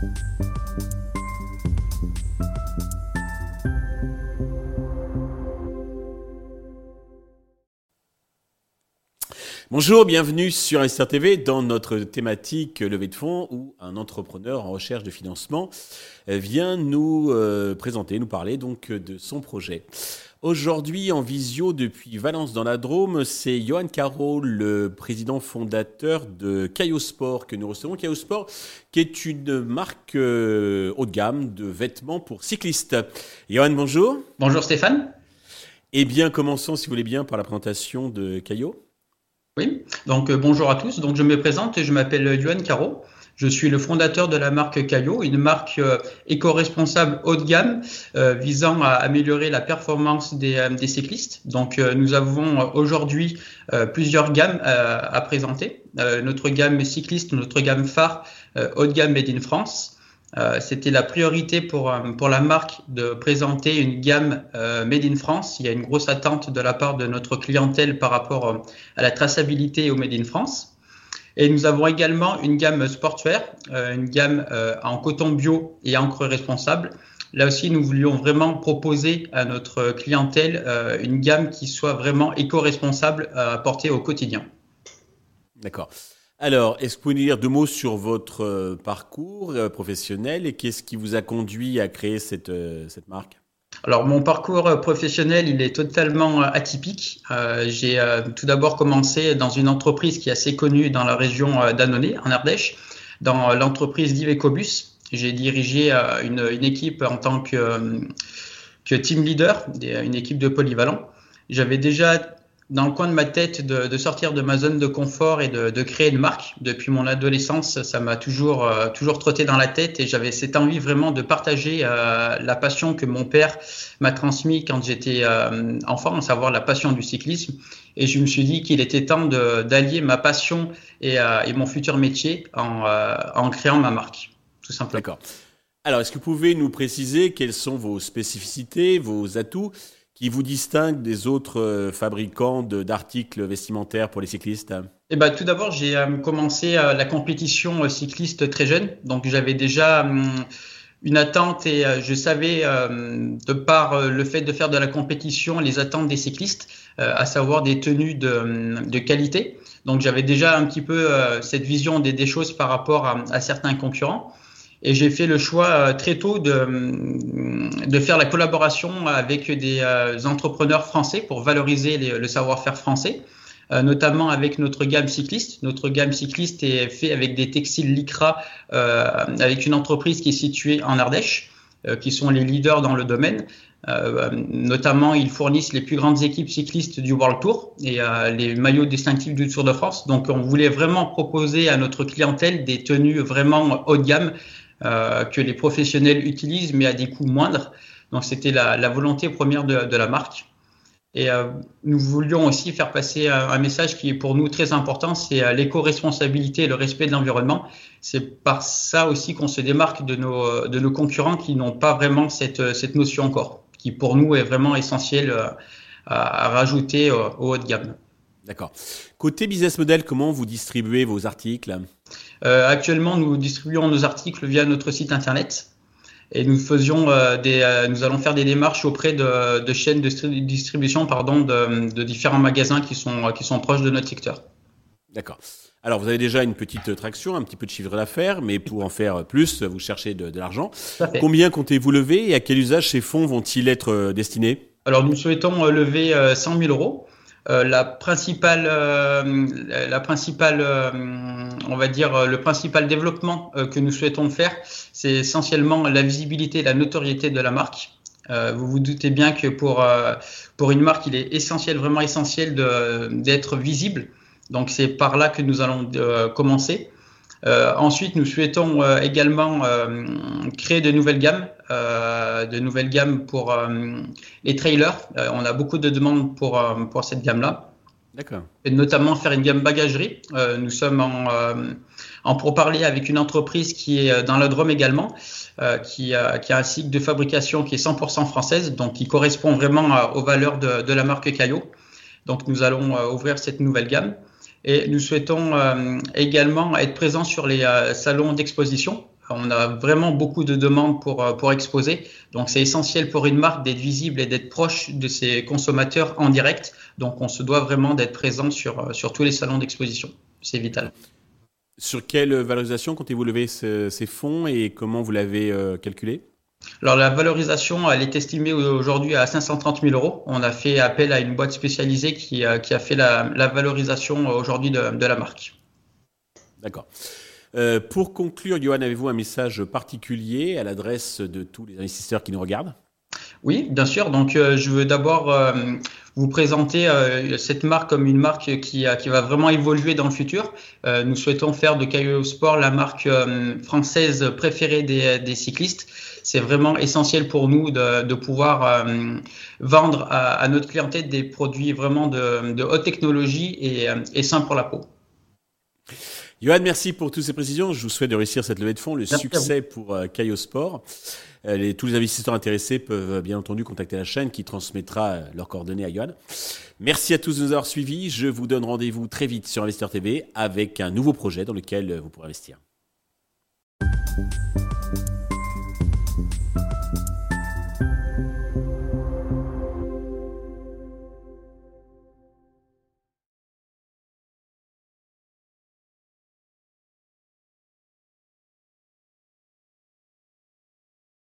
Thank you. Bonjour, bienvenue sur Investir TV dans notre thématique levée de fonds où un entrepreneur en recherche de financement vient nous euh, présenter, nous parler donc de son projet. Aujourd'hui en visio depuis Valence dans la Drôme, c'est Johan Caro, le président fondateur de Caillot Sport que nous recevons. Caillot Sport qui est une marque euh, haut de gamme de vêtements pour cyclistes. Johan, bonjour. Bonjour Stéphane. Eh bien, commençons si vous voulez bien par la présentation de Caillot. Donc euh, bonjour à tous. Donc je me présente, je m'appelle Yuan Caro. Je suis le fondateur de la marque Caillot, une marque euh, éco-responsable haut de gamme euh, visant à améliorer la performance des, des cyclistes. Donc nous avons aujourd'hui plusieurs gammes à présenter. notre gamme cycliste, notre gamme phare haut de gamme Made in France. Euh, c'était la priorité pour, euh, pour la marque de présenter une gamme euh, Made in France. Il y a une grosse attente de la part de notre clientèle par rapport à la traçabilité au Made in France. Et nous avons également une gamme sportswear, une gamme en coton bio et encre responsable. Là aussi, nous voulions vraiment proposer à notre clientèle une gamme qui soit vraiment éco-responsable à porter au quotidien. D'accord. Alors, est-ce que vous pouvez nous dire deux mots sur votre euh, parcours euh, professionnel et qu'est-ce qui vous a conduit à créer cette, euh, cette marque? Alors mon parcours professionnel, il est totalement atypique. j'ai tout d'abord commencé dans une entreprise qui est assez connue dans la région d'Annonay, en Ardèche, dans l'entreprise d'Ivecobus. J'ai dirigé une, une, équipe en tant que, que team leader, une équipe de polyvalents. J'avais déjà dans le coin de ma tête de, de, sortir de ma zone de confort et de, de créer une marque. Depuis mon adolescence, ça m'a toujours, euh, toujours trotté dans la tête et j'avais cette envie vraiment de partager euh, la passion que mon père m'a transmis quand j'étais euh, enfant, à savoir la passion du cyclisme. Et je me suis dit qu'il était temps d'allier ma passion et, et, mon futur métier en, en créant ma marque, tout simplement. D'accord. Alors, est-ce que vous pouvez nous préciser quelles sont vos spécificités, vos atouts? Qui vous distingue des autres euh, fabricants d'articles vestimentaires pour les cyclistes? Eh ben, Tout d'abord, j'ai euh, commencé euh, la compétition cycliste très jeune. Donc, j'avais déjà hum, une attente et je savais, de par le fait de faire de la compétition, les attentes des cyclistes, à savoir des tenues de, hum, de qualité. Donc, j'avais déjà un petit peu cette vision des, des choses par rapport à certains concurrents. Et j'ai fait le choix euh, très tôt de, de faire la collaboration avec des euh, entrepreneurs français pour valoriser le savoir-faire français, euh, notamment avec notre gamme cycliste. Notre gamme cycliste est faite avec des textiles Lycra, avec une entreprise qui est située en Ardèche, qui sont les leaders dans le domaine. notamment, ils fournissent les plus grandes équipes cyclistes du World Tour et les maillots distinctifs du Tour de France. Donc, on voulait vraiment proposer à notre clientèle des tenues vraiment haut de gamme euh, que les professionnels utilisent, mais à des coûts moindres. Donc c'était la, volonté première de, la marque. Et euh, nous voulions aussi faire passer un, message qui est pour nous très important, c'est euh, l'éco-responsabilité et le respect de l'environnement. C'est par ça aussi qu'on se démarque de nos, de nos concurrents qui n'ont pas vraiment cette, cette notion encore, qui pour nous est vraiment essentielle à, à rajouter au haut de gamme. D'accord. Côté business model, comment vous distribuez vos articles? euh, Actuellement, nous distribuons nos articles via notre site internet et nous faisions euh, des, euh, nous allons faire des démarches auprès de, de chaînes de distribution, pardon, de, de, différents magasins qui sont qui sont proches de notre secteur. D'accord. Alors, vous avez déjà une petite traction, un petit peu de chiffre d'affaires, mais pour en faire plus, vous cherchez de, de l'argent. Combien comptez-vous lever et à quel usage ces fonds vont-ils être destinés? Alors, nous souhaitons lever 100 000 euros euh, la principale, euh, la principale, euh, on va dire le principal développement que nous souhaitons faire, c'est essentiellement la visibilité, la notoriété de la marque. vous vous doutez bien que pour pour une marque, il est essentiel, vraiment essentiel d'être visible. Donc c'est par là que nous allons commencer. Euh, ensuite, nous souhaitons euh, également euh, créer de nouvelles gammes, de nouvelles gammes pour les trailers. on a beaucoup de demandes pour, pour cette gamme-là. D'accord. Et notamment faire une gamme bagagerie. nous sommes en, en pourparlers avec une entreprise qui est dans la Drôme également, qui, a, qui a un cycle de fabrication qui est 100% française, donc qui correspond vraiment aux valeurs de, de la marque Caillot. Donc nous allons ouvrir cette nouvelle gamme. Et nous souhaitons euh, également être présents sur les euh, salons d'exposition. On a vraiment beaucoup de demandes pour, pour exposer. Donc, c'est essentiel pour une marque d'être visible et d'être proche de ses consommateurs en direct. Donc, on se doit vraiment d'être présent sur, sur tous les salons d'exposition. C'est vital. Sur quelle valorisation comptez-vous lever ces fonds et comment vous l'avez calculé? Alors la valorisation, elle est estimée aujourd'hui à 530 000 euros. On a fait appel à une boîte spécialisée qui, a fait la, valorisation aujourd'hui de, la marque. D'accord. Euh, pour conclure, Johan, avez-vous un message particulier à l'adresse de tous les investisseurs qui nous regardent? Oui, bien sûr. Donc, euh, je veux d'abord euh, vous présenter cette marque comme une marque qui, qui, va vraiment évoluer dans le futur. nous souhaitons faire de Caillou Sport la marque française préférée des cyclistes c'est vraiment essentiel pour nous de, pouvoir euh, vendre à, notre clientèle des produits vraiment de, haute technologie et, euh, et sains pour la peau. Johan, merci pour toutes ces précisions. Je vous souhaite de réussir cette levée de fonds, le succès pour euh, Caio Sport. Les, tous les investisseurs intéressés peuvent bien entendu contacter la chaîne qui transmettra leurs coordonnées à Johan. Merci à tous de nous avoir suivis. Je vous donne rendez-vous très vite sur Investeur TV avec un nouveau projet dans lequel vous pourrez investir.